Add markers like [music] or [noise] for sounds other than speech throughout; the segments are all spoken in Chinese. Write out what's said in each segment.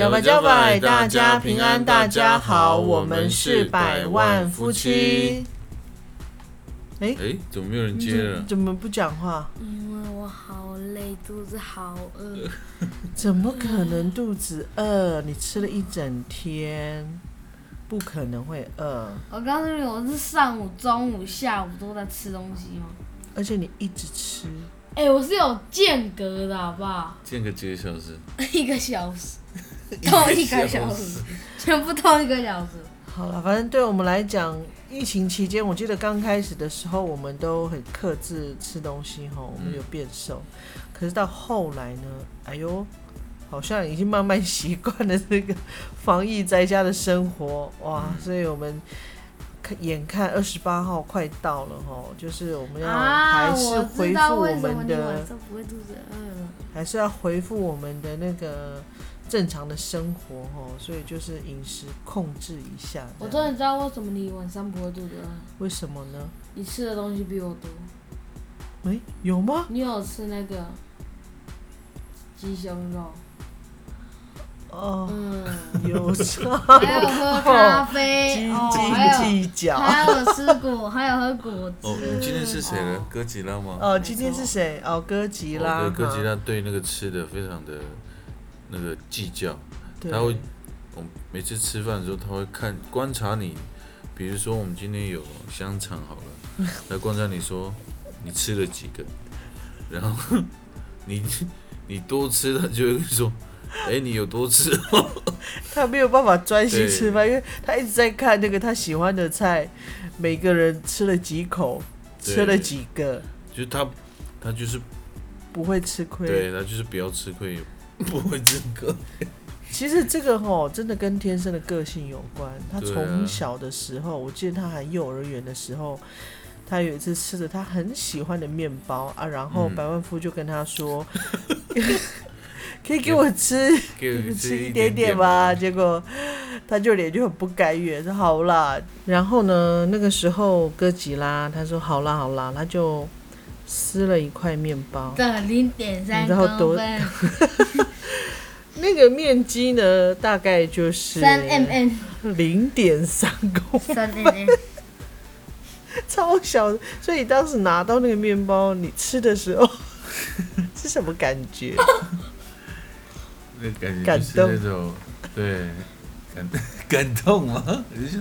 加百加百，大家平安，大家好，我们是百万夫妻。哎，哎，怎么没有人接了？怎么不讲话？因为我好累，肚子好饿。[laughs] 怎么可能肚子饿？你吃了一整天，不可能会饿。我告诉你，我是上午、中午、下午都在吃东西吗？而且你一直吃。哎、我是有间隔的，好不好？间隔几个小时？[laughs] 一个小时，[laughs] 同一个小时，全部同一个小时。好了，反正对我们来讲，疫情期间，我记得刚开始的时候，我们都很克制吃东西哈，我们有变瘦。可是到后来呢，哎呦，好像已经慢慢习惯了这个防疫在家的生活哇，所以我们看眼看二十八号快到了哈，就是我们要啊，还是我回复我们的。还是要回复我们的那个正常的生活哦，所以就是饮食控制一下。我这样终于知道为什么你晚上不会肚子饿，为什么呢？你吃的东西比我多。哎、有吗？你有吃那个鸡胸肉，哦，嗯，有吃，[laughs] 还有喝咖啡，还有斤计较。[laughs] 还有吃果，还有喝果汁。哦，你今天是谁呢哦？哥吉拉吗？哦，今天是谁？哦，哥吉拉。哥吉。拉对那个吃的非常的那个计较，他会，我每次吃饭的时候，他会看观察你，比如说我们今天有香肠好了，[laughs] 他观察你说你吃了几个，然后 [laughs] 你你多吃，他就会说，哎、你有多吃哦？[laughs] 他没有办法专心吃饭，因为他一直在看那个他喜欢的菜，每个人吃了几口，吃了几个，就是他他就是不会吃亏。对他就是不要吃亏，[laughs] 不会这个。其实这个吼真的跟天生的个性有关。他从小的时候，我记得他还幼儿园的时候，他有一次吃着他很喜欢的面包啊，然后嗯百万夫就跟他说：[laughs] “可以给我吃，给我吃一一点点吧。”结果他就脸就很不甘愿，说：“好啦。”然后呢，那个时候哥吉拉他说：“好啦，好啦。”他就撕了一块面包。的零点三公分，[laughs] 那个面积呢，大概就是三 mm，零点三公分，三 mm。[laughs] 超小。所以当时拿到那个面包，你吃的时候 [laughs] 是什么感觉？那感觉就是感动那种对感感动吗？就是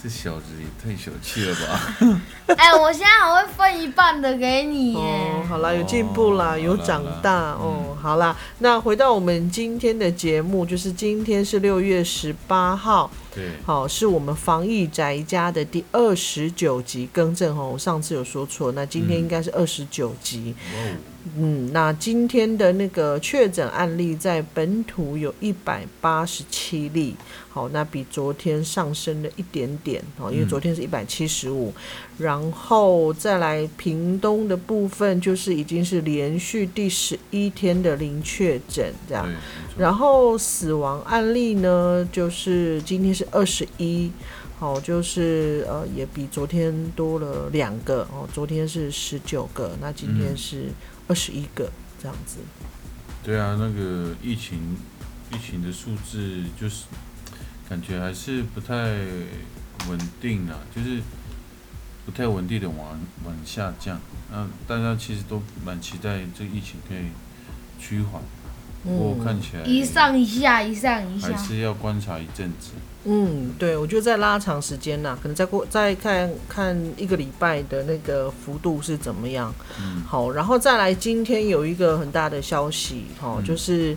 这小子也太小气了吧！[laughs] 哎，我现在还会分一半的给你哦，好啦，有进步啦，哦有长大哦。好啦，那回到我们今天的节目，就是今天是六月十八号，对，好，是我们防疫宅家的第二十九集，更正哦，我上次有说错，那今天应该是二十九集。嗯，那今天的那个确诊案例在本土有一百八十七例，好，那比昨天上升了一点点哦，因为嗯昨天是一百七十五，然后再来屏东的部分就是已经是连续第十一天的零确诊这样。然后死亡案例呢，就是今天是二十一，好，就是呃也比昨天多了两个哦，昨天是十九个，那今天嗯是二十一个这样子。对啊，那个疫情疫情的数字就是感觉还是不太稳定啊，就是不太稳定的往往下降。那大家其实都蛮期待这疫情可以趋缓，不过看起来一上一下，一上一下还。是要观察一阵子。嗯，对，我觉得再拉长时间呐，可能再过再看看一个礼拜的那个幅度是怎么样。嗯，好，然后再来，今天有一个很大的消息，哈、嗯就是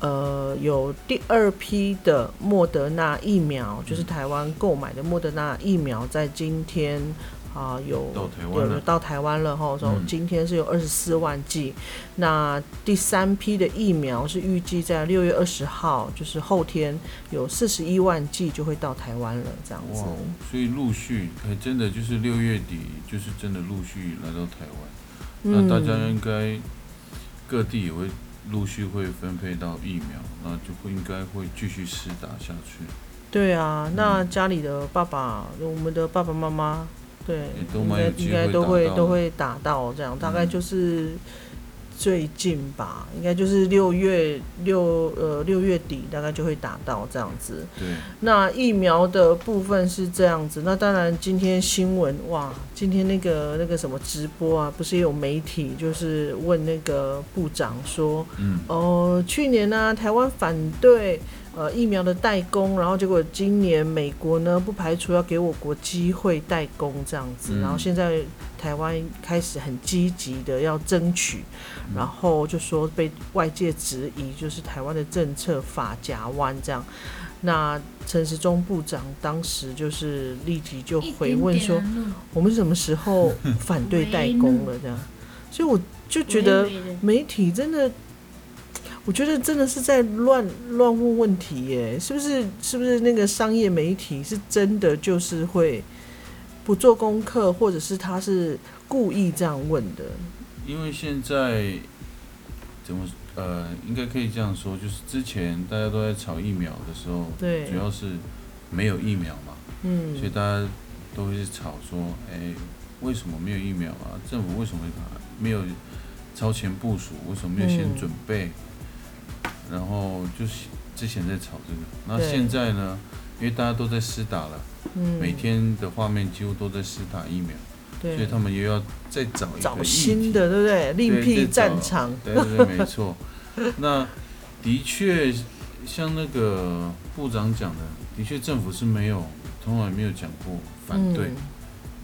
呃，有第二批的莫德纳疫苗，就是嗯台湾购买的莫德纳疫苗，在今天啊、有到台湾有了。到台湾了哈，说嗯。今天是有二十四万剂，那第三批的疫苗是预计在六月二十号，就是后天有四十一万剂就会到台湾了，这样子。所以陆续还真的就是六月底，就是真的陆续来到台湾。嗯那大家应该各地也会陆续会分配到疫苗，那就会应该会继续施打下去。对啊，那嗯。家里的爸爸，我们的爸爸妈妈，对，都应该应该都会都会打到这样，大概嗯。就是最近吧，应该就是六月六呃六月底大概就会打到这样子。对，那疫苗的部分是这样子，那当然今天新闻哇，今天那个那个什么直播啊，不是也有媒体就是问那个部长说，嗯，哦，去年呢、台湾反对呃疫苗的代工，然后结果今年美国呢不排除要给我国机会代工这样子，嗯。然后现在台湾开始很积极的要争取，然后就说被外界质疑就是台湾的政策法夹弯这样。那陈时中部长当时就是立即就回问说，我们什么时候反对代工了这样？所以我就觉得媒体真的，我觉得真的是在乱乱问问题耶，是不是？是不是那个商业媒体是真的就是会不做功课，或者是他是故意这样问的？因为现在怎么呃，应该可以这样说，就是之前大家都在炒疫苗的时候，对主要是没有疫苗嘛，嗯所以大家都会去吵说，哎、为什么没有疫苗啊？政府为什么没有超前部署？为什么没有先嗯准备？然后就是之前在吵这个，那现在呢？因为大家都在施打了，嗯，每天的画面几乎都在施打疫苗，所以他们又要再找一找个新的，对不对？另辟战场，对对对，没错。[laughs] 那的确，像那个部长讲的，的确政府是没有，从来没有讲过反对。嗯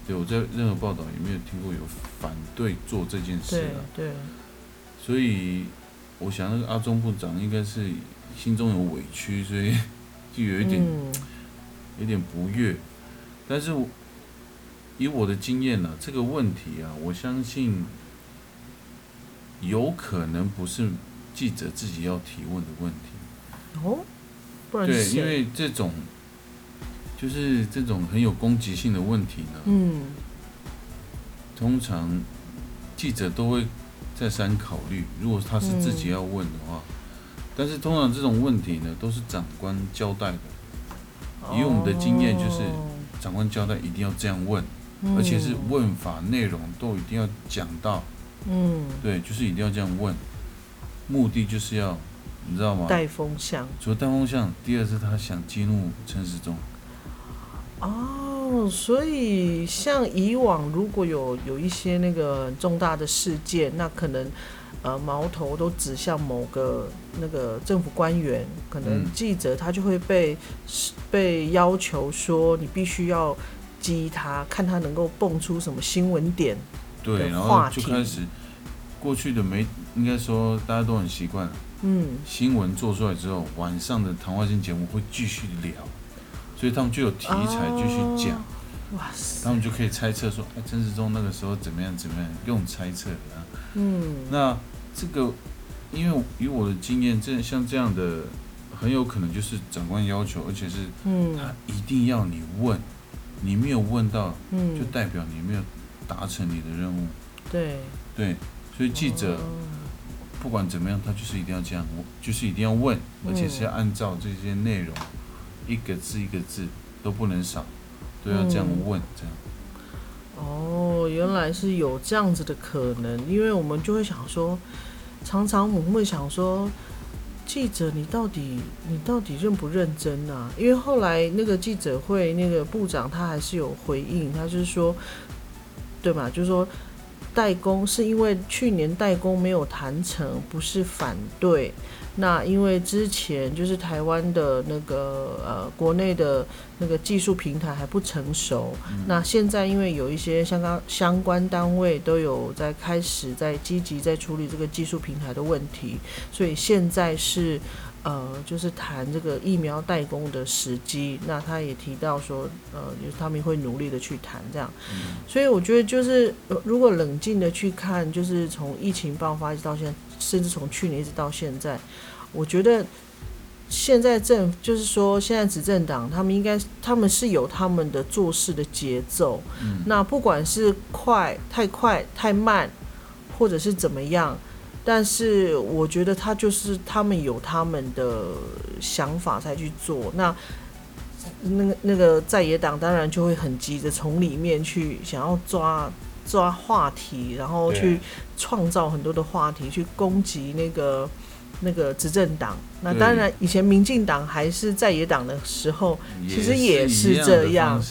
对我在任何报道也没有听过有反对做这件事的啊。对，所以我想那个阿中部长应该是心中有委屈，所以 [laughs] 就有一点、嗯有点不悦。但是我以我的经验呢、这个问题啊，我相信有可能不是记者自己要提问的问题。哦，不然对，因为这种就是这种很有攻击性的问题呢，嗯通常记者都会再三考虑，如果他是自己要问的话。但是通常这种问题呢，都是长官交代的。以我们的经验就是哦长官交代一定要这样问，嗯而且是问法内容都一定要讲到，嗯对，就是一定要这样问，目的就是要，你知道吗？带风向。除了带风向，第二是他想激怒陈时中，哦，所以像以往如果有有一些那个重大的事件，那可能呃矛头都指向某个那个政府官员，可能嗯。记者他就会被被要求说你必须要激他，看他能够蹦出什么新闻点。对，然后就开始，过去的媒应该说大家都很习惯，嗯，新闻做出来之后，晚上的谈话性节目会继续聊，所以他们就有题材继续讲。哦哇塞，他们就可以猜测说，哎，陈世忠那个时候怎么样怎么样，用猜测的啊。嗯，那这个，因为以我的经验，这像这样的，很有可能就是长官要求，而且是嗯。他一定要你问，你没有问到，就嗯，代表你没有达成你的任务。对，对，所以记者哦。不管怎么样，他就是一定要这样，就是一定要问，而且是要按照这些内容，一个字一个字都不能少，都要这样嗯问，这样。哦，原来是有这样子的可能，因为我们就会想说，常常我们会想说，记者你到底你到底认不认真啊？因为后来那个记者会那个部长他还是有回应，他就是说，对吧，就是说代工是因为去年代工没有谈成，不是反对。那因为之前就是台湾的那个呃国内的那个技术平台还不成熟，嗯。那现在因为有一些相关相关单位都有在开始在积极在处理这个技术平台的问题，所以现在是呃就是谈这个疫苗代工的时机。那他也提到说，呃，就是他们会努力的去谈这样。嗯所以我觉得就是呃如果冷静的去看，就是从疫情爆发一直到现在，甚至从去年一直到现在，我觉得。现在政就是说，现在执政党他们应该他们是有他们的做事的节奏，嗯那不管是快、太快、太慢，或者是怎么样，但是我觉得他就是他们有他们的想法才去做。那那个那个在野党当然就会很急着从里面去想要抓抓话题，然后去创造很多的话题，去攻击那个那个执政党。那当然，以前民进党还是在野党的时候，其实也是这样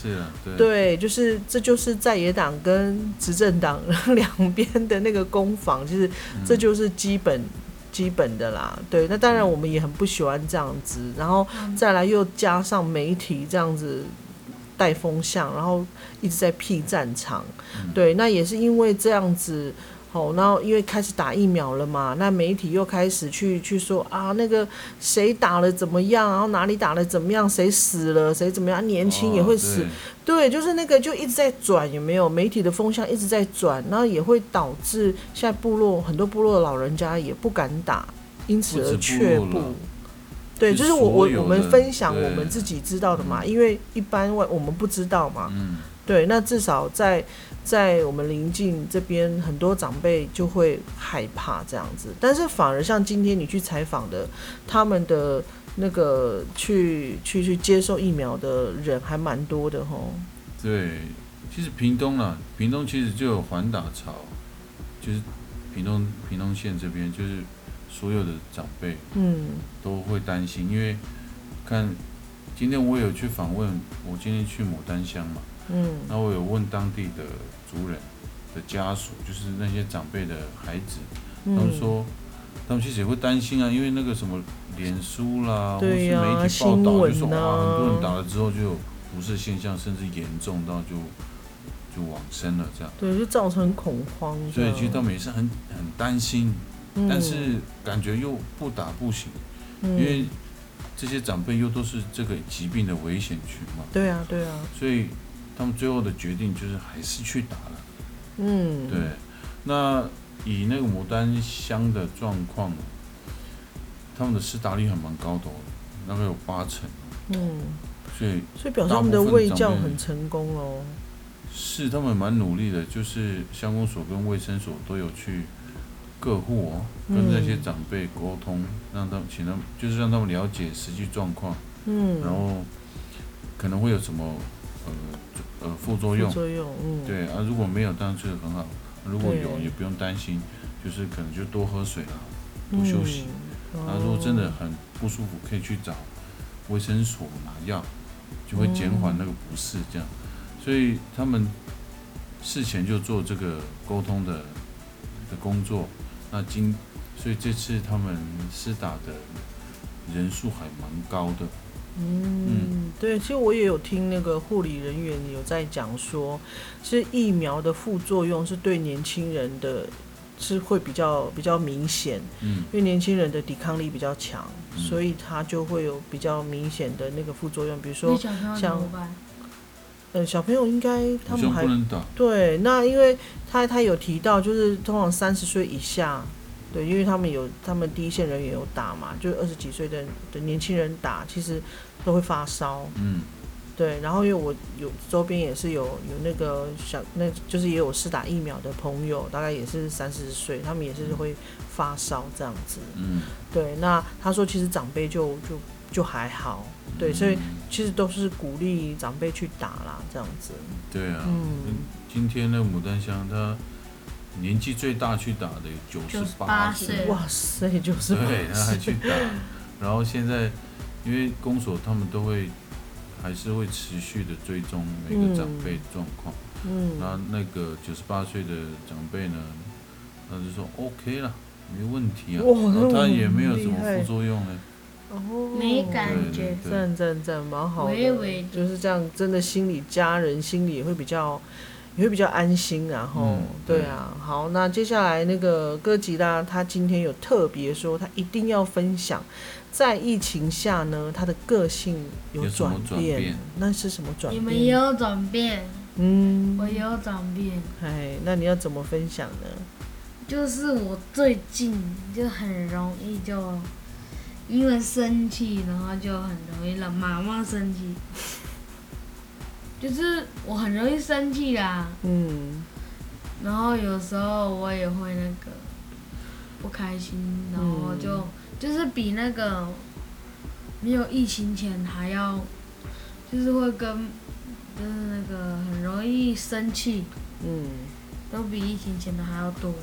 对对，就是这就是在野党跟执政党 [laughs] 两边的那个攻防，就是嗯这就是基本基本的啦。对，那当然我们也很不喜欢这样子，然后再来又加上媒体这样子带风向，然后一直在辟战场。嗯对，那也是因为这样子。哦，然后因为开始打疫苗了嘛，那媒体又开始去去说啊，那个谁打了怎么样，然后哪里打了怎么样，谁死了，谁怎么样，年轻也会死，哦对，就是那个就一直在转，有没有？媒体的风向一直在转，然后也会导致现在部落很多部落的老人家也不敢打，因此而却步。对，就是我我我们分享我们自己知道的嘛，因为一般外我们不知道嘛。嗯，对，那至少在在我们邻近这边，很多长辈就会害怕这样子，但是反而像今天你去采访的，他们的那个去去去接受疫苗的人还蛮多的吼。对，其实屏东啊，屏东其实就有环打潮，就是屏东屏东县这边，就是所有的长辈嗯都会担心，因为看今天我有去访问，我今天去牡丹乡嘛，嗯。那我有问当地的族人的家属，就是那些长辈的孩子，他们嗯，说，他们其实也会担心啊，因为那个什么脸书啦，或是媒体报新道，就说啊哇，很多人打了之后就有不适现象，甚至严重到就就往生了这样。对，就造成恐慌。所以其实他们也是很很担心，嗯，但是感觉又不打不行，因因为这些长辈又都是这个疾病的危险群嘛，对啊对啊，所以他们最后的决定就是还是去打了。嗯，对，那以那个牡丹乡的状况，他们的施打率还蛮高的哦，大概有八成，嗯，所以所以表示他们的卫教很成功喽。是他们蛮努力的，就是乡公所跟卫生所都有去各户哦，跟那些嗯长辈沟通，让他们请他们就是让他们了解实际状况，嗯，然后可能会有什么呃呃副作用副，作用，嗯，对啊，如果没有当然就是很好，如果有也不用担心，就是可能就多喝水啊，多休息。嗯。啊，如果真的哦，很不舒服，可以去找卫生所拿药，就会减缓那个不适。这样，所以他们事前就做这个沟通的的工作。那今，所以这次他们施打的人数还蛮高的。嗯，对，其实我也有听那个护理人员有在讲说，其实疫苗的副作用是对年轻人的。是会比较比较明显，嗯因为年轻人的抵抗力比较强，嗯所以他就会有比较明显的那个副作用，比如说，像？呃，小朋友应该他们还不能打。对，那因为他他有提到，就是通常三十岁以下，对，因为他们有他们第一线人员有打嘛，就是二十几岁的的年轻人打，其实都会发烧，嗯对。然后因为我有周边也是有有那个小，那就是也有试打疫苗的朋友，大概也是三四十岁，他们也是会发烧这样子，嗯，对。那他说其实长辈就就就还好，对，所以嗯其实都是鼓励长辈去打啦，这样子，对啊。嗯。今天那个牡丹香，他年纪最大去打的有九十八岁。岁。哇塞，九十八岁。对，他还去打，然后现在因为公所他们都会还是会持续的追踪每个长辈状况，嗯，那、那个九十八岁的长辈呢，他就说 OK 了，没问题啊，然后他也没有什么副作用呢，哦，没感对觉赞赞赞，蛮好的，微微就是这样，真的心里家人心里也会比较。也会比较安心、然后、嗯对啊，好，那接下来那个哥吉拉，他今天有特别说，他一定要分享，在疫情下呢，他的个性有转变，那是什么转变你？们也有转变，嗯，我也有转变，哎，那你要怎么分享呢？就是我最近就很容易就因为生气，然后就很容易让妈妈生气，就是我很容易生气啦，嗯。然后有时候我也会那个不开心，然后就、嗯。就是比那个没有疫情前还要，就是会跟就是那个很容易生气，嗯。都比疫情前的还要多。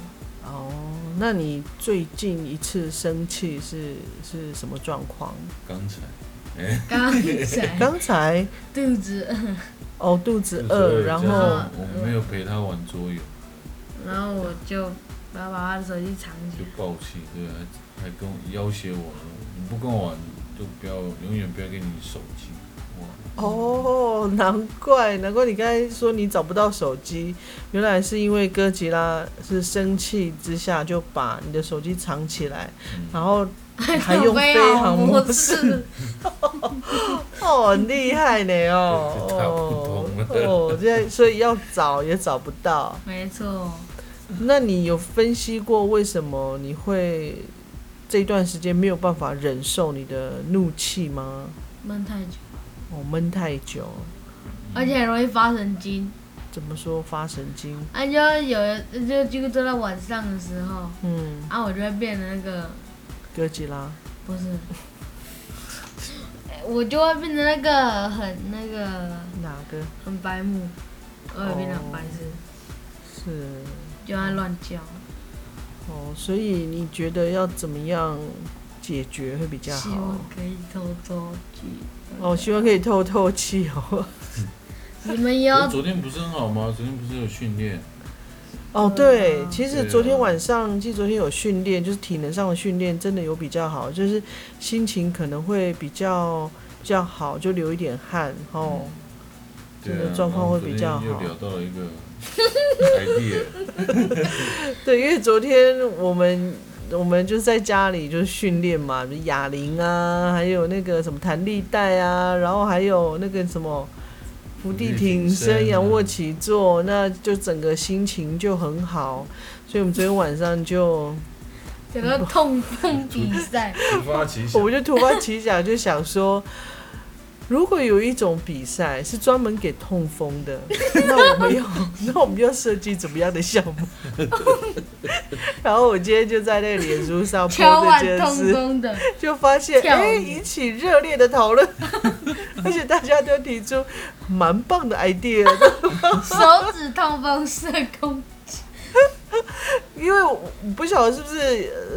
哦，那你最近一次生气是是什么状况？刚才。刚才。刚才？[laughs] 肚子。饿，哦肚子饿，然后我没有陪他玩桌游，然后我就把把他的手机藏起来。就来。暴气，对，还还跟我要挟我，你不跟我玩就不要，永远不要给你手机。哇，哦，难怪难怪你刚才说你找不到手机，原来是因为哥吉拉是生气之下就把你的手机藏起来，嗯，然后 [laughs] 还用飞航模式，[laughs] 哦，很厉害呢哦。哦，现在所以要找也找不到。没错，那你有分析过为什么你会这段时间没有办法忍受你的怒气吗？闷太久，哦，闷太久，而且很容易发神经。怎么说发神经？啊，就有就几乎都在晚上的时候，嗯，啊，我就会变得那个哥吉拉，不是，我就会变成那个很那个哪个很白目，我会变得很白痴，是？就爱乱叫。哦，所以你觉得要怎么样解决会比较希好望？可以偷偷去。哦，希望可以透透气哦。[laughs] [laughs] 你们也要昨天不是很好吗？昨天不是有训练？哦，对其实昨天晚上，其实昨天有训练，就是体能上的训练，真的有比较好，就是心情可能会比较比较好，就流一点汗哦。状况会比较好又聊到了一个 [laughs] idea，[laughs] 对，因为昨天我们我们就是在家里就是训练嘛，哑铃啊，还有那个什么弹力带啊，然后还有那个什么伏地挺身、仰卧起坐，那就整个心情就很好，所以我们昨天晚上就整个痛风比赛，突发奇想我，们就突发奇想，就想说。如果有一种比赛是专门给痛风的，[laughs] 那我们要那我们要设计怎么样的项目？[laughs] 然后我今天就在那个脸书上敲 po 这碗痛件事，风的，就发现哎、引起热烈的讨论，[laughs] 而且大家都提出蛮棒的 idea 的。手指痛风社工，因为我不晓得是不是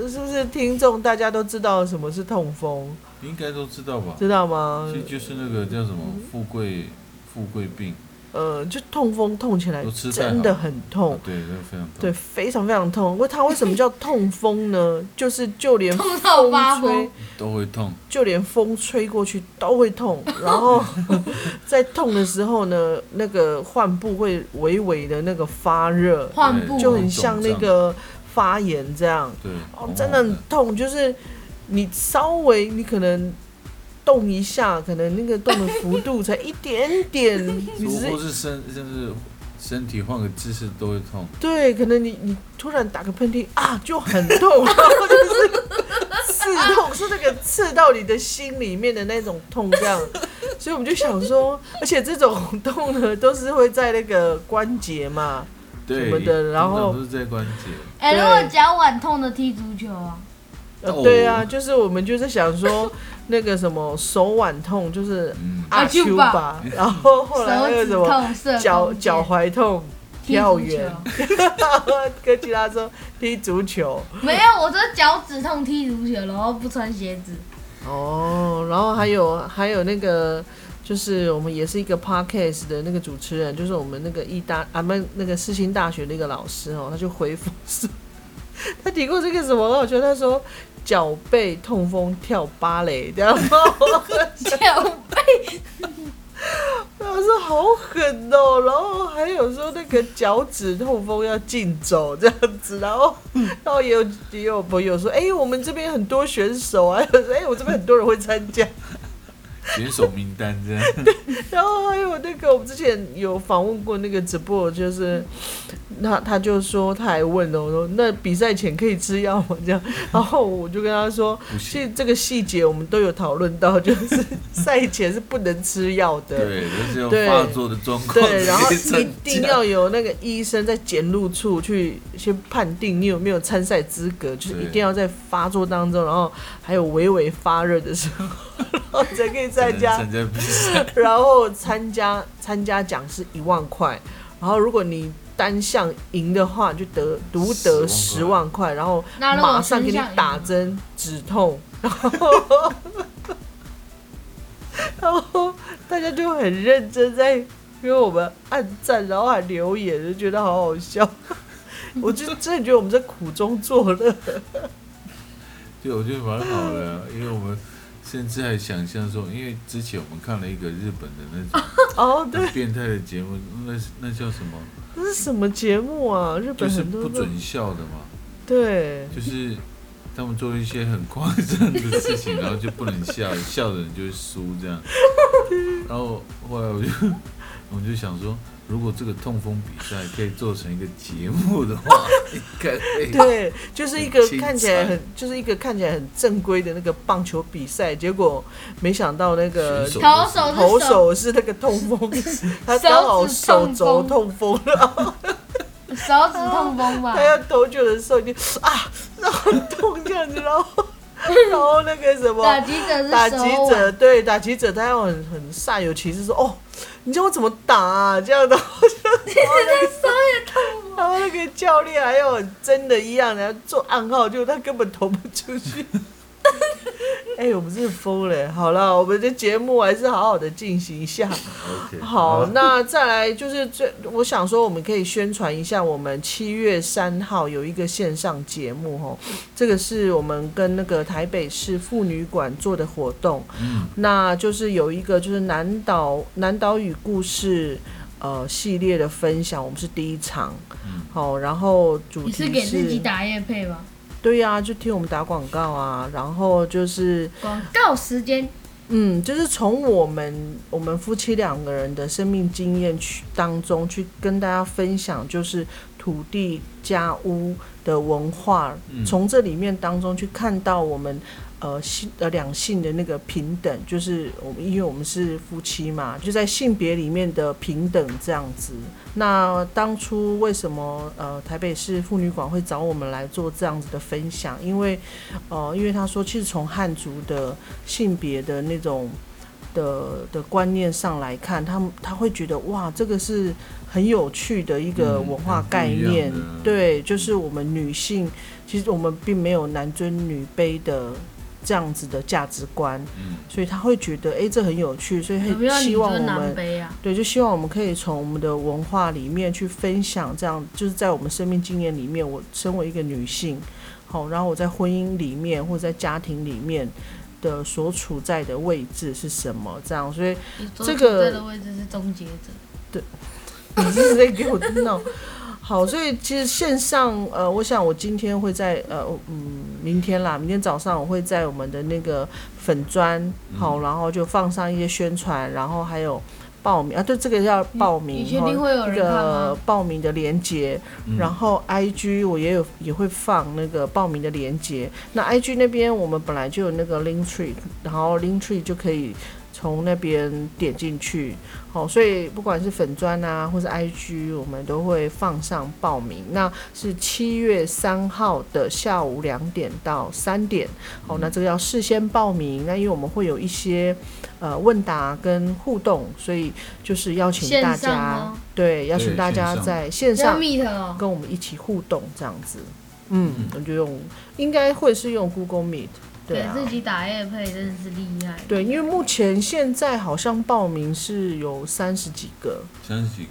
呃是不是听众大家都知道什么是痛风，应该都知道吧？知道吗其？实就是那个叫什么富贵富贵病，呃，就痛风痛起来真的很痛。对，非常痛。对，非常非常痛。为它为什么叫痛风呢？[laughs] 就是就连痛到发风吹，都会痛，就连风吹过去都会痛，[laughs] 然后在痛的时候呢，那个患部会微微的那个发热，患部就很像那个发炎这样。对，哦，真的很痛，就是你稍微你可能动一下，可能那个动的幅度才一点点，[laughs] 你只是或是身甚至身体换个姿势都会痛。对，可能你你突然打个喷嚏啊，就很痛，然后就是刺痛，是那个刺到你的心里面的那种痛，这样。所以我们就想说，而且这种痛呢，都是会在那个关节嘛，对，什么的然后通常都是在关节。哎、对如果脚腕痛的踢足球啊，对啊，就是我们就是想说，那个什么手腕痛，就是嗯，阿丘丘吧吧，[laughs] 然后后来那个什么痛脚脚踝痛，踢跳足球远，跟其他说踢足球。没有，我说脚趾痛踢足球，然后不穿鞋子。哦，然后还有还有那个，就是我们也是一个 podcast 的那个主持人，就是我们那个意大啊不那个世新大学的一个老师哦，他就回复说，[laughs] 他提过这个什么，我觉得他说脚背痛风跳芭蕾，这样吗？[laughs] 脚他说好狠哦，然后还有说那个脚趾痛风要竞走这样子，然后然后也有也有朋友说，哎、我们这边很多选手啊，[laughs] 哎、我这边很多人会参加，选手名单这样。[laughs] 然后还有那个，我们之前有访问过那个直播，就是 [coughs] 他他就说他还问了我说，那比赛前可以吃药吗？这样，[laughs] 然后我就跟他说，其实这个细节我们都有讨论到，[laughs] 就是赛前是不能吃药的。对，就是有对发作的状况对，然后一定要有那个医生在检录处去先判定你有没有参赛资格，就是一定要在发作当中，然后还有微微发热的时候，然后才可以参加。参加比赛。[laughs] 然后参加参加奖是一万块，然后如果你单项赢的话，就得独得十万块，然后马上给你打针止痛，然后然后大家就很认真在给我们按赞，然后还留言，就觉得好好笑。[laughs] 我就真的觉得我们在苦中作乐。对，我觉得蛮好的啊，因为我们甚至还想象说，因为之前我们看了一个日本的那种 [laughs] 哦，对，变态的节目，那那叫什么？那是什么节目啊？日就是本很多都不准笑的嘛，对，就是他们做一些很夸张的事情，然后就不能笑，笑的人就会输这样。[laughs] 然后后来我就我就想说，如果这个痛风比赛可以做成一个节目的话，应该可以。对，就是一个看起来很，就是一个看起来很正规的那个棒球比赛，结果没想到那个投手是投手手是那个痛风，[laughs] 他刚好手肘痛风，然后手指痛风吧 [laughs] 他？要投球的时候已经啊，然后很痛这样子，然后 [laughs] 然后那个什么打击者是打击者，对打击者，他要很很煞有其事说哦，你叫我怎么打啊？这样的，我就 [laughs] 然后那个教练还有真的一样，然后做暗号，就他根本投不出去。[laughs] 哎、我们真的疯了。好了，我们的节目还是好好的进行一下。好，那再来就是最，我想说我们可以宣传一下，我们七月三号有一个线上节目哦，这个是我们跟那个台北市妇女馆做的活动，嗯，那就是有一个就是南岛南岛语故事呃系列的分享，我们是第一场，嗯好，然后主你题是给自己打夜配吧？对呀、就听我们打广告啊，然后就是广告时间，嗯，就是从我们我们夫妻两个人的生命经验去当中去跟大家分享，就是土地家屋的文化，嗯。从这里面当中去看到我们呃性呃两性的那个平等，就是我们因为我们是夫妻嘛，就在性别里面的平等这样子。那当初为什么呃台北市妇女馆会找我们来做这样子的分享？因为呃因为他说，其实从汉族的性别的那种的的观念上来看，他们他会觉得哇，这个是很有趣的一个嗯文化概念。的对，就是我们女性，其实我们并没有男尊女卑的这样子的价值观，嗯，所以他会觉得哎、诶这很有趣，所以很希望我们啊？对，就希望我们可以从我们的文化里面去分享，这样就是在我们生命经验里面，我身为一个女性，好，然后我在婚姻里面或者在家庭里面的所处在的位置是什么，这样，所以这个处在的位置是终结者，[laughs] 你一直在给我闹。好，所以其实线上，呃，我想我今天会在，呃，嗯，明天啦，明天早上我会在我们的那个粉砖，好，然后就放上一些宣传，然后还有报名啊，对，这个要报名，你确定会有那人看个？报名的链接，嗯然后 IG 我也有也会放那个报名的链接。那 IG 那边我们本来就有那个 Link Tree，然后 Link Tree 就可以从那边点进去。好，所以不管是粉砖啊，或是 IG，我们都会放上报名。那是七月三号的下午两点到三点。好，那这个要事先报名。那因为我们会有一些呃问答跟互动，所以就是邀请大家，对，邀请大家在线上 meet 哦，跟我们一起互动这样子。嗯，我就用应该会是用 Google Meet，对啊，给自己打夜配真的是厉害。对，因为目前现在好像报名是有三十几个，三十几个，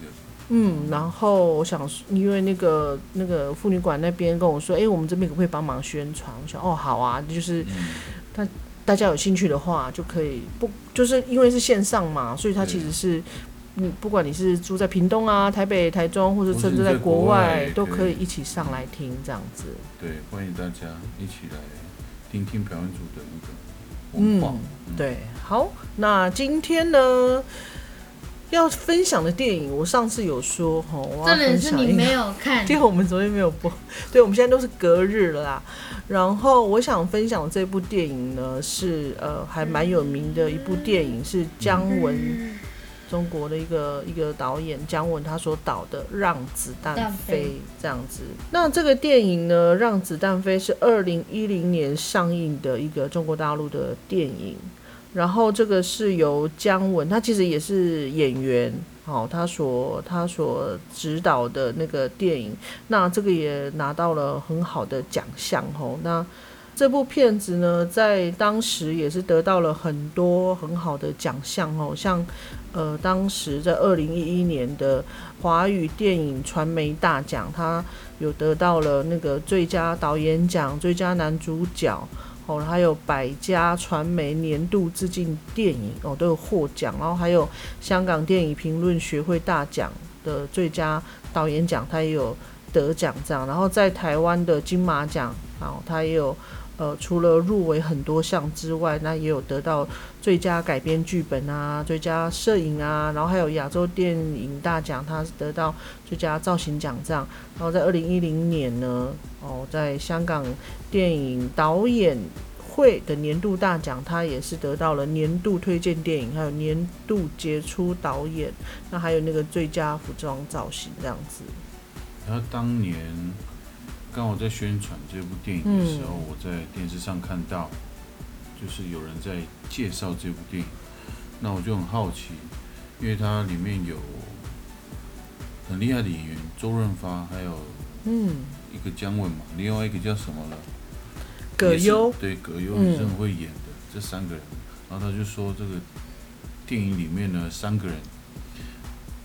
嗯，然后我想说，因为那个那个妇女馆那边跟我说，哎、我们这边可不可以帮忙宣传？我想，哦，好啊，就是嗯，大家有兴趣的话，就可以不就是因为是线上嘛，所以它其实是。嗯，不管你是住在屏东啊、台北、台中，或者甚至在国外外，都可以一起上来听这样子。对，欢迎大家一起来听听表演组的那个文化。嗯，对，好，那今天呢要分享的电影，我上次有说哈，我要重点分享一个是你没有看，[laughs] 因为我们昨天没有播，[laughs] 对，我们现在都是隔日了啦。然后我想分享这部电影呢，是呃还蛮有名的一部电影，是姜文中国的一个一个导演姜文他所导的《让子弹飞》这样子。那这个电影呢，《让子弹飞》是二零一零年上映的一个中国大陆的电影。然后这个是由姜文，他其实也是演员，哦，他所他所指导的那个电影，那这个也拿到了很好的奖项哦。那这部片子呢，在当时也是得到了很多很好的奖项哦，像呃，当时在二零一一年的华语电影传媒大奖，他有得到了那个最佳导演奖、最佳男主角。哦，还有百家传媒年度致敬电影哦，都有获奖，然后还有香港电影评论学会大奖的最佳导演奖，他也有得奖这样。然后在台湾的金马奖，然后他也有呃，除了入围很多项之外，那也有得到最佳改编剧本啊、最佳摄影啊，然后还有亚洲电影大奖，他是得到最佳造型奖这样。然后在二零一零年呢，哦，在香港。电影导演会的年度大奖，他也是得到了年度推荐电影，还有年度杰出导演，那还有那个最佳服装造型这样子。然后当年刚我在宣传这部电影的时候，我在电视上看到，就是有人在介绍这部电影，那我就很好奇，因为它里面有很厉害的演员周润发，还有嗯。一个姜文嘛，另外一个叫什么了？葛优。对葛优也是很会演的，这三个人，然后他就说这个电影里面呢，三个人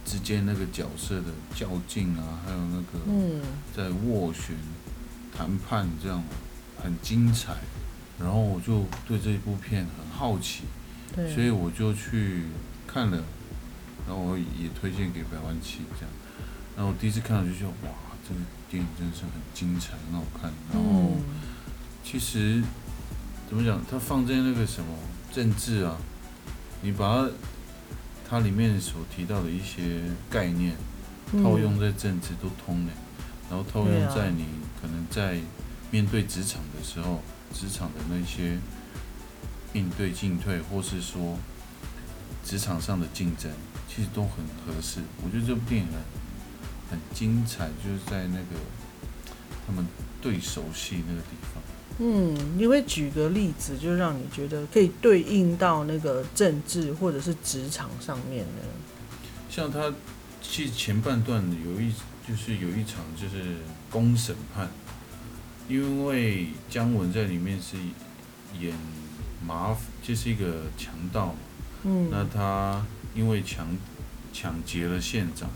之间那个角色的较劲啊，还有那个在斡旋谈判这样很精彩，然后我就对这一部片很好奇，所以我就去看了，然后我也推荐给百万七这样，然后我第一次看到就觉得哇，这个电影真的是很精彩，很好看，然后。其实怎么讲？它放在那个什么政治啊，你把它它里面所提到的一些概念套用在政治都通的，然后套用在你可能在面对职场的时候，职场的那些应对进退，或是说职场上的竞争，其实都很合适。我觉得这部电影很很精彩，就是在那个他们对手戏那个地方。嗯，你会举个例子，就让你觉得可以对应到那个政治或者是职场上面的。像他其实前半段有一就是有一场就是公审判，因为姜文在里面是演麻，就是一个强盗嘛。嗯。那他因为抢抢劫了县长，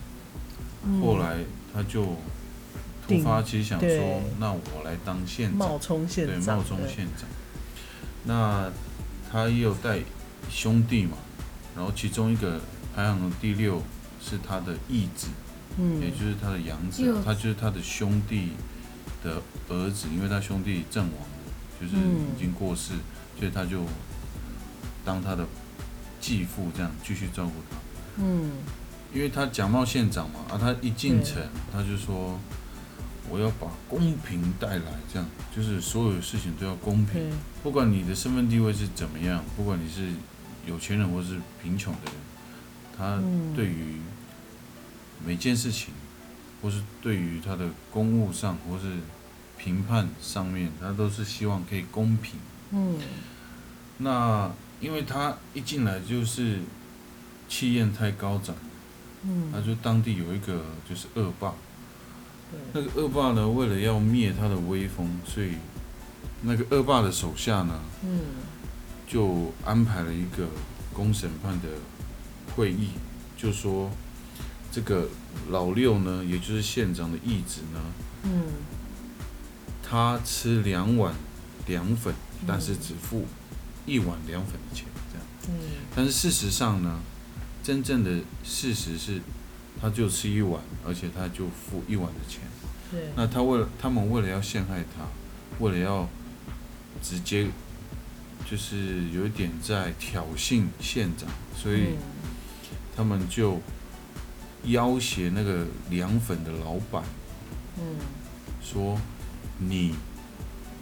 后来他就。突发奇想说：“那我来当县长。”冒充县长。对，冒充县长。那他也有带兄弟嘛，然后其中一个排行第六是他的义子，嗯，也就是他的养子，他就是他的兄弟的儿子，因为他兄弟阵亡了，就是已经过世，所以他就当他的继父这样继续照顾他。嗯，因为他假冒县长嘛，啊，他一进城他就说。我要把公平带来，这样就是所有事情都要公平，不管你的身份地位是怎么样，不管你是有钱人或是贫穷的人，他对于每件事情，或是对于他的公务上或是评判上面，他都是希望可以公平。嗯，那因为他一进来就是气焰太高涨，嗯，他就当地有一个就是恶霸。那个恶霸呢，为了要灭他的威风，所以那个恶霸的手下呢，嗯，就安排了一个公审判的会议，就说这个老六呢，也就是县长的义子呢，嗯，他吃两碗凉粉，但是只付一碗凉粉的钱，这样，嗯，但是事实上呢，真正的事实是。他就吃一碗，而且他就付一碗的钱。对。那他为了他们为了要陷害他，为了要直接就是有一点在挑衅县长，所以他们就要挟那个凉粉的老板，嗯，说你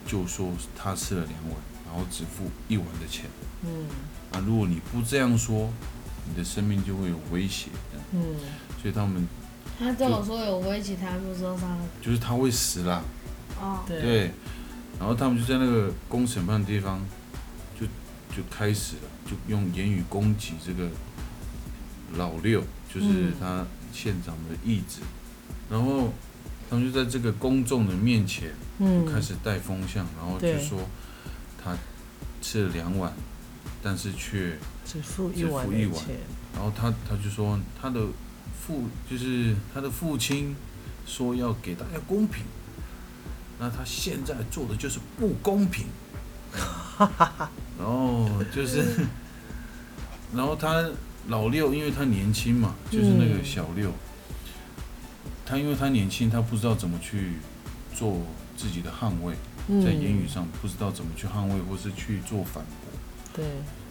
就说他吃了两碗，然后只付一碗的钱。嗯。啊，如果你不这样说，你的生命就会有威胁。嗯。所以他们，他跟我说有威胁，他不说他，就是他会死啦。哦，对，然后他们就在那个公审判的地方，就就开始了，就用言语攻击这个老六，就是嗯。他县长的义子，然后他们就在这个公众的面前嗯，开始带风向，然后就说他吃了两碗，但是却，只付一碗付一碗的钱，然后他他就说他的父就是他的父亲说要给大家公平，那他现在做的就是不公平，[laughs] 然后就是，[laughs] 然后他老六，因为他年轻嘛，就是那个嗯小六，他因为他年轻，他不知道怎么去做自己的捍卫，嗯。在言语上不知道怎么去捍卫，或是去做反驳，对，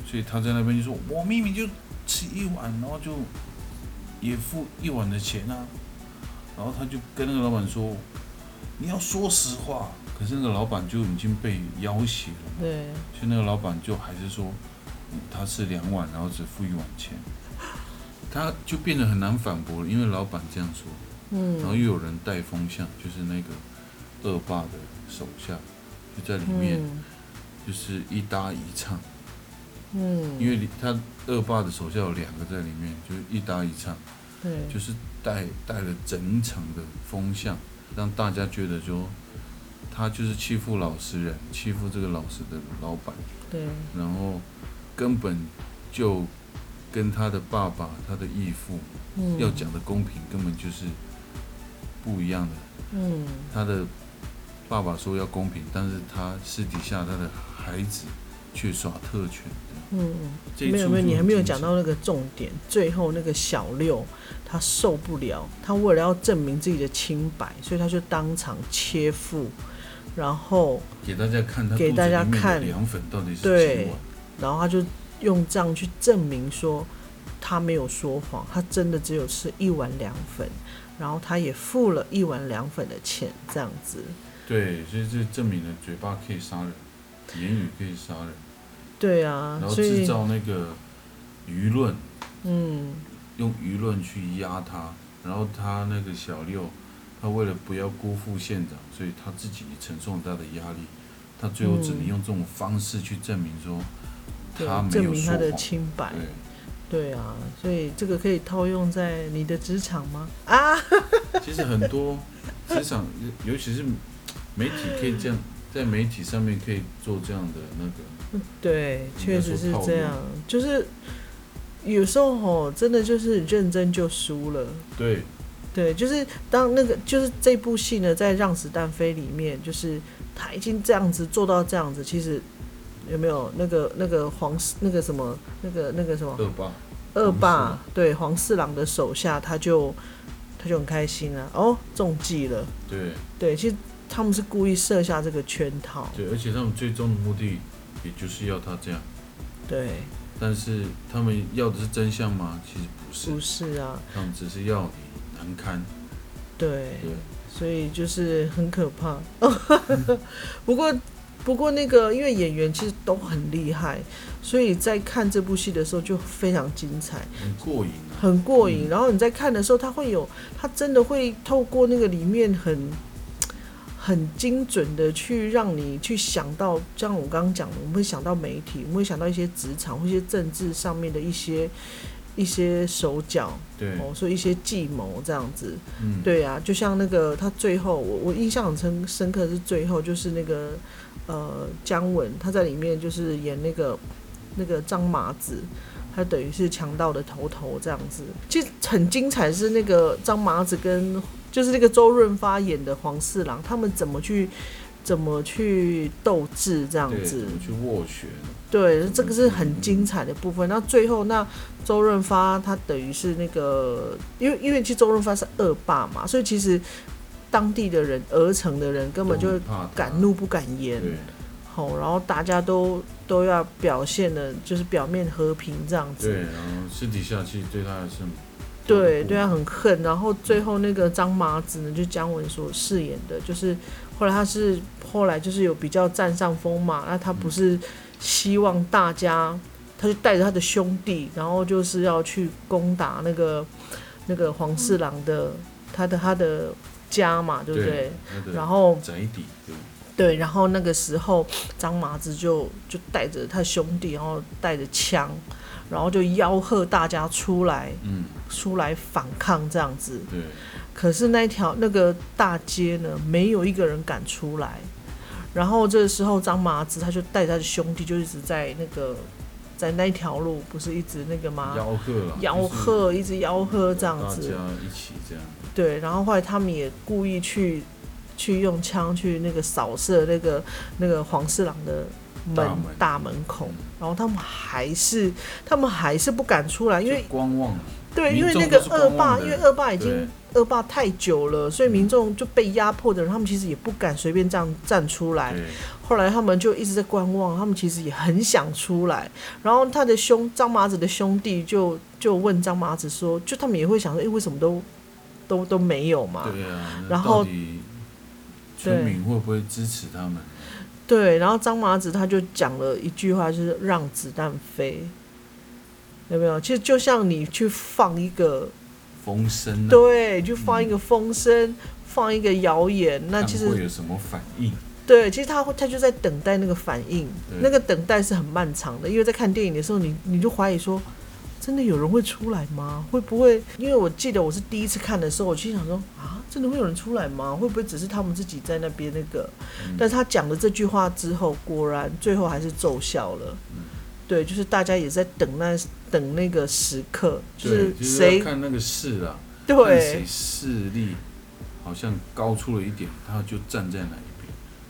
所以他在那边就说：“我明明就吃一碗，然后就也付一碗的钱啊。”然后他就跟那个老板说：“你要说实话。”可是那个老板就已经被要挟了嘛，对，所以那个老板就还是说，嗯他吃两碗，然后只付一碗钱，他就变得很难反驳了，因为老板这样说，嗯，然后又有人带风向，就是那个恶霸的手下就在里面，嗯。就是一搭一唱，嗯，因为他恶霸的手下有两个在里面，就是一搭一唱，对，就是带带了整场的风向，让大家觉得说他就是欺负老实人，欺负这个老实的老板。对，然后根本就跟他的爸爸、他的义父嗯，要讲的公平根本就是不一样的。嗯，他的爸爸说要公平，但是他私底下他的孩子却耍特权。嗯，没有没有，你还没有讲到那个重点。最后那个小六他受不了，他为了要证明自己的清白，所以他就当场切腹，然后给大家看他给大家看凉粉到底是对几碗。然后他就用这样去证明说他没有说谎，他真的只有吃一碗凉粉，然后他也付了一碗凉粉的钱，这样子。对，所以这证明了嘴巴可以杀人，言语可以杀人，对啊然，后制造那个舆论，嗯，用舆论去压他，然后他那个小六，他为了不要辜负县长，所以他自己也承受很大的压力，他最后只能嗯。用这种方式去证明说对他，证明他的。清白。对，啊，所以这个可以套用在你的职场吗？啊，[laughs] 其实很多职场，尤其是媒体可以这样，在媒体上面可以做这样的那个，对，确实是这样，就是有时候吼，真的就是认真就输了。对，对，就是当那个就是这部戏呢，在《让子弹飞》里面，就是他已经这样子做到这样子，其实有没有那个那个黄那个什么那个那个什么恶霸，恶霸对黄四郎的手下，他就他就很开心啊、哦，中计了。对对，其实他们是故意设下这个圈套。对，而且他们最终的目的，也就是要他这样。对，但是他们要的是真相吗？其实不是，不是啊，他们只是要你难堪。对，对，所以就是很可怕。[laughs] 不过，不过那个因为演员其实都很厉害，所以在看这部戏的时候就非常精彩，很过瘾啊。很过瘾。嗯然后你在看的时候，他会有，他真的会透过那个里面很。很精准的去让你去想到，像我刚刚讲的，我们会想到媒体，我们会想到一些职场或一些政治上面的一些一些手脚对，哦，所以一些计谋这样子。嗯，对啊，就像那个他最后，我我印象很深深刻的是最后就是那个呃姜文他在里面就是演那个那个张麻子，他等于是强盗的头头这样子。其实很精彩是那个张麻子跟就是那个周润发演的黄四郎，他们怎么去怎么去斗智这样，子怎。么去斡旋？对，这个是很精彩的部分。那最后，那周润发他等于是那个，因为因为其实周润发是恶霸嘛，所以其实当地的人、鹅城的人根本就敢怒不敢言，对，吼，然后大家都都要表现的，就是表面和平这样子。对，然后私底下其实对他还是对，对他很恨。然后最后那个张麻子呢，就姜文所饰演的，就是后来他是后来就是有比较占上风嘛，那他不是希望大家，他就带着他的兄弟，然后就是要去攻打那个那个黄四郎的他的他的家嘛，对不对？？然后宅邸，对，对，然后那个时候张麻子就就带着他兄弟，然后带着枪，然后就吆喝大家出来，嗯，出来反抗这样子。对，可是那条那个大街呢，没有一个人敢出来。然后这时候张麻子他就带他的兄弟，就一直在那个在那条路，不是一直那个吗？吆喝，吆喝，一直吆喝这样子。大家一起这样。对，然后后来他们也故意去去用枪去那个扫射那个那个黄四郎的门大门。口嗯，然后他们还是他们还是不敢出来，因为观望，对，因为那个恶霸，因为恶霸已经恶霸太久了，所以民众就被压迫的人，他们其实也不敢随便这样站出来。后来他们就一直在观望，他们其实也很想出来。然后他的兄张麻子的兄弟就就问张麻子说，就他们也会想说，诶，为什么都都都没有嘛？对啊，然后村民会不会支持他们？对，然后张麻子他就讲了一句话，就是让子弹飞，有没有？其实就像你去放一个，风声啊，对，就放一个风声，放一个谣言，那其实会有什么反应？对，其实他会他就在等待那个反应，那个等待是很漫长的，因为在看电影的时候，你你就怀疑说，真的有人会出来吗？会不会？因为我记得我是第一次看的时候，我心想说啊，真的会有人出来吗？会不会只是他们自己在那边那个？嗯但是他讲了这句话之后，果然最后还是奏效了。嗯对，就是大家也在等那等那个时刻，就对，是就是谁看那个势啊，对谁对势力好像高出了一点，他就站在哪一边。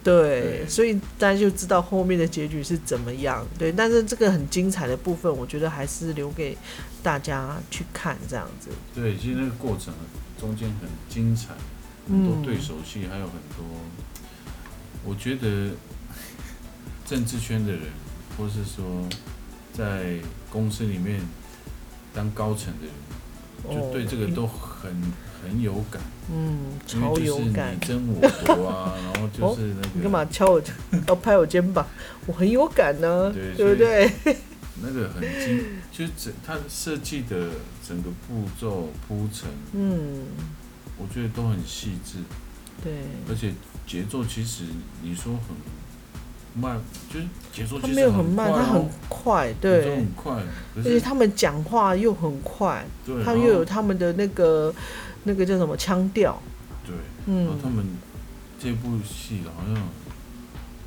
对，对所以大家就知道后面的结局是怎么样。对，但是这个很精彩的部分，我觉得还是留给大家去看这样子。对，其实那个过程中间很精彩，很多嗯对手戏，还有很多，我觉得政治圈的人，或是说在公司里面当高层的人，就对这个都很很有感，嗯，超有感你。争我夺啊，[laughs] 然后就是那个、你干嘛敲我？要拍我肩膀？我很有感呢、对对不对？[laughs] 那个很精，就是整它设计的整个步骤铺陈，嗯，我觉得都很细致，对。而且节奏其实你说很慢，就是节奏他其实没有很慢，快他很哦快，节奏对很，快，而且他们讲话又很快，对，他们又有他们的那个那个叫什么腔调，对，嗯。他，们这部戏好像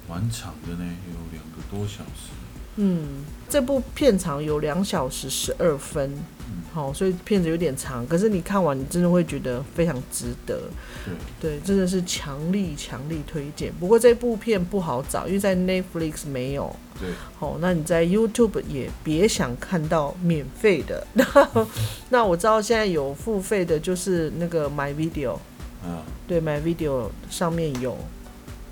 蛮长的呢，有两个多小时，嗯，这部片长有两小时十二分，嗯，好，所以片子有点长，可是你看完你真的会觉得非常值得，对，对，真的是强力强力推荐。不过这部片不好找，因为在 Netflix 没有，对，好，那你在 YouTube 也别想看到免费的。[laughs] 那我知道现在有付费的，就是那个 My Video，啊，对，My Video 上面有。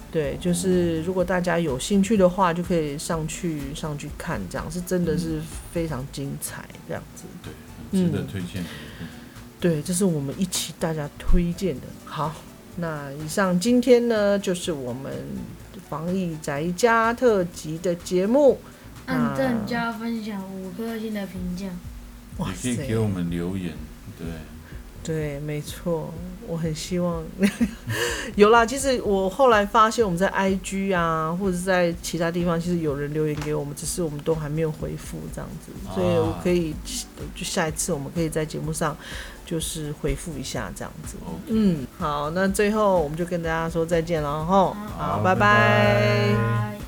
对，就是如果大家有兴趣的话，就可以上去上去看，这样是真的是非常精彩，这样子。对，值得嗯推荐。对，这是我们一起大家推荐的。好，那以上今天呢，就是我们防疫宅家特辑的节目。按赞加分享五颗星的评价。哇也可以给我们留言，对，对，没错，我很希望 [laughs] 有啦。其实我后来发现，我们在 IG 啊，或者是在其他地方，其实有人留言给我们，只是我们都还没有回复这样子，所以我可以就下一次我们可以在节目上就是回复一下这样子。嗯，好，那最后我们就跟大家说再见了哈。好，拜好拜拜拜。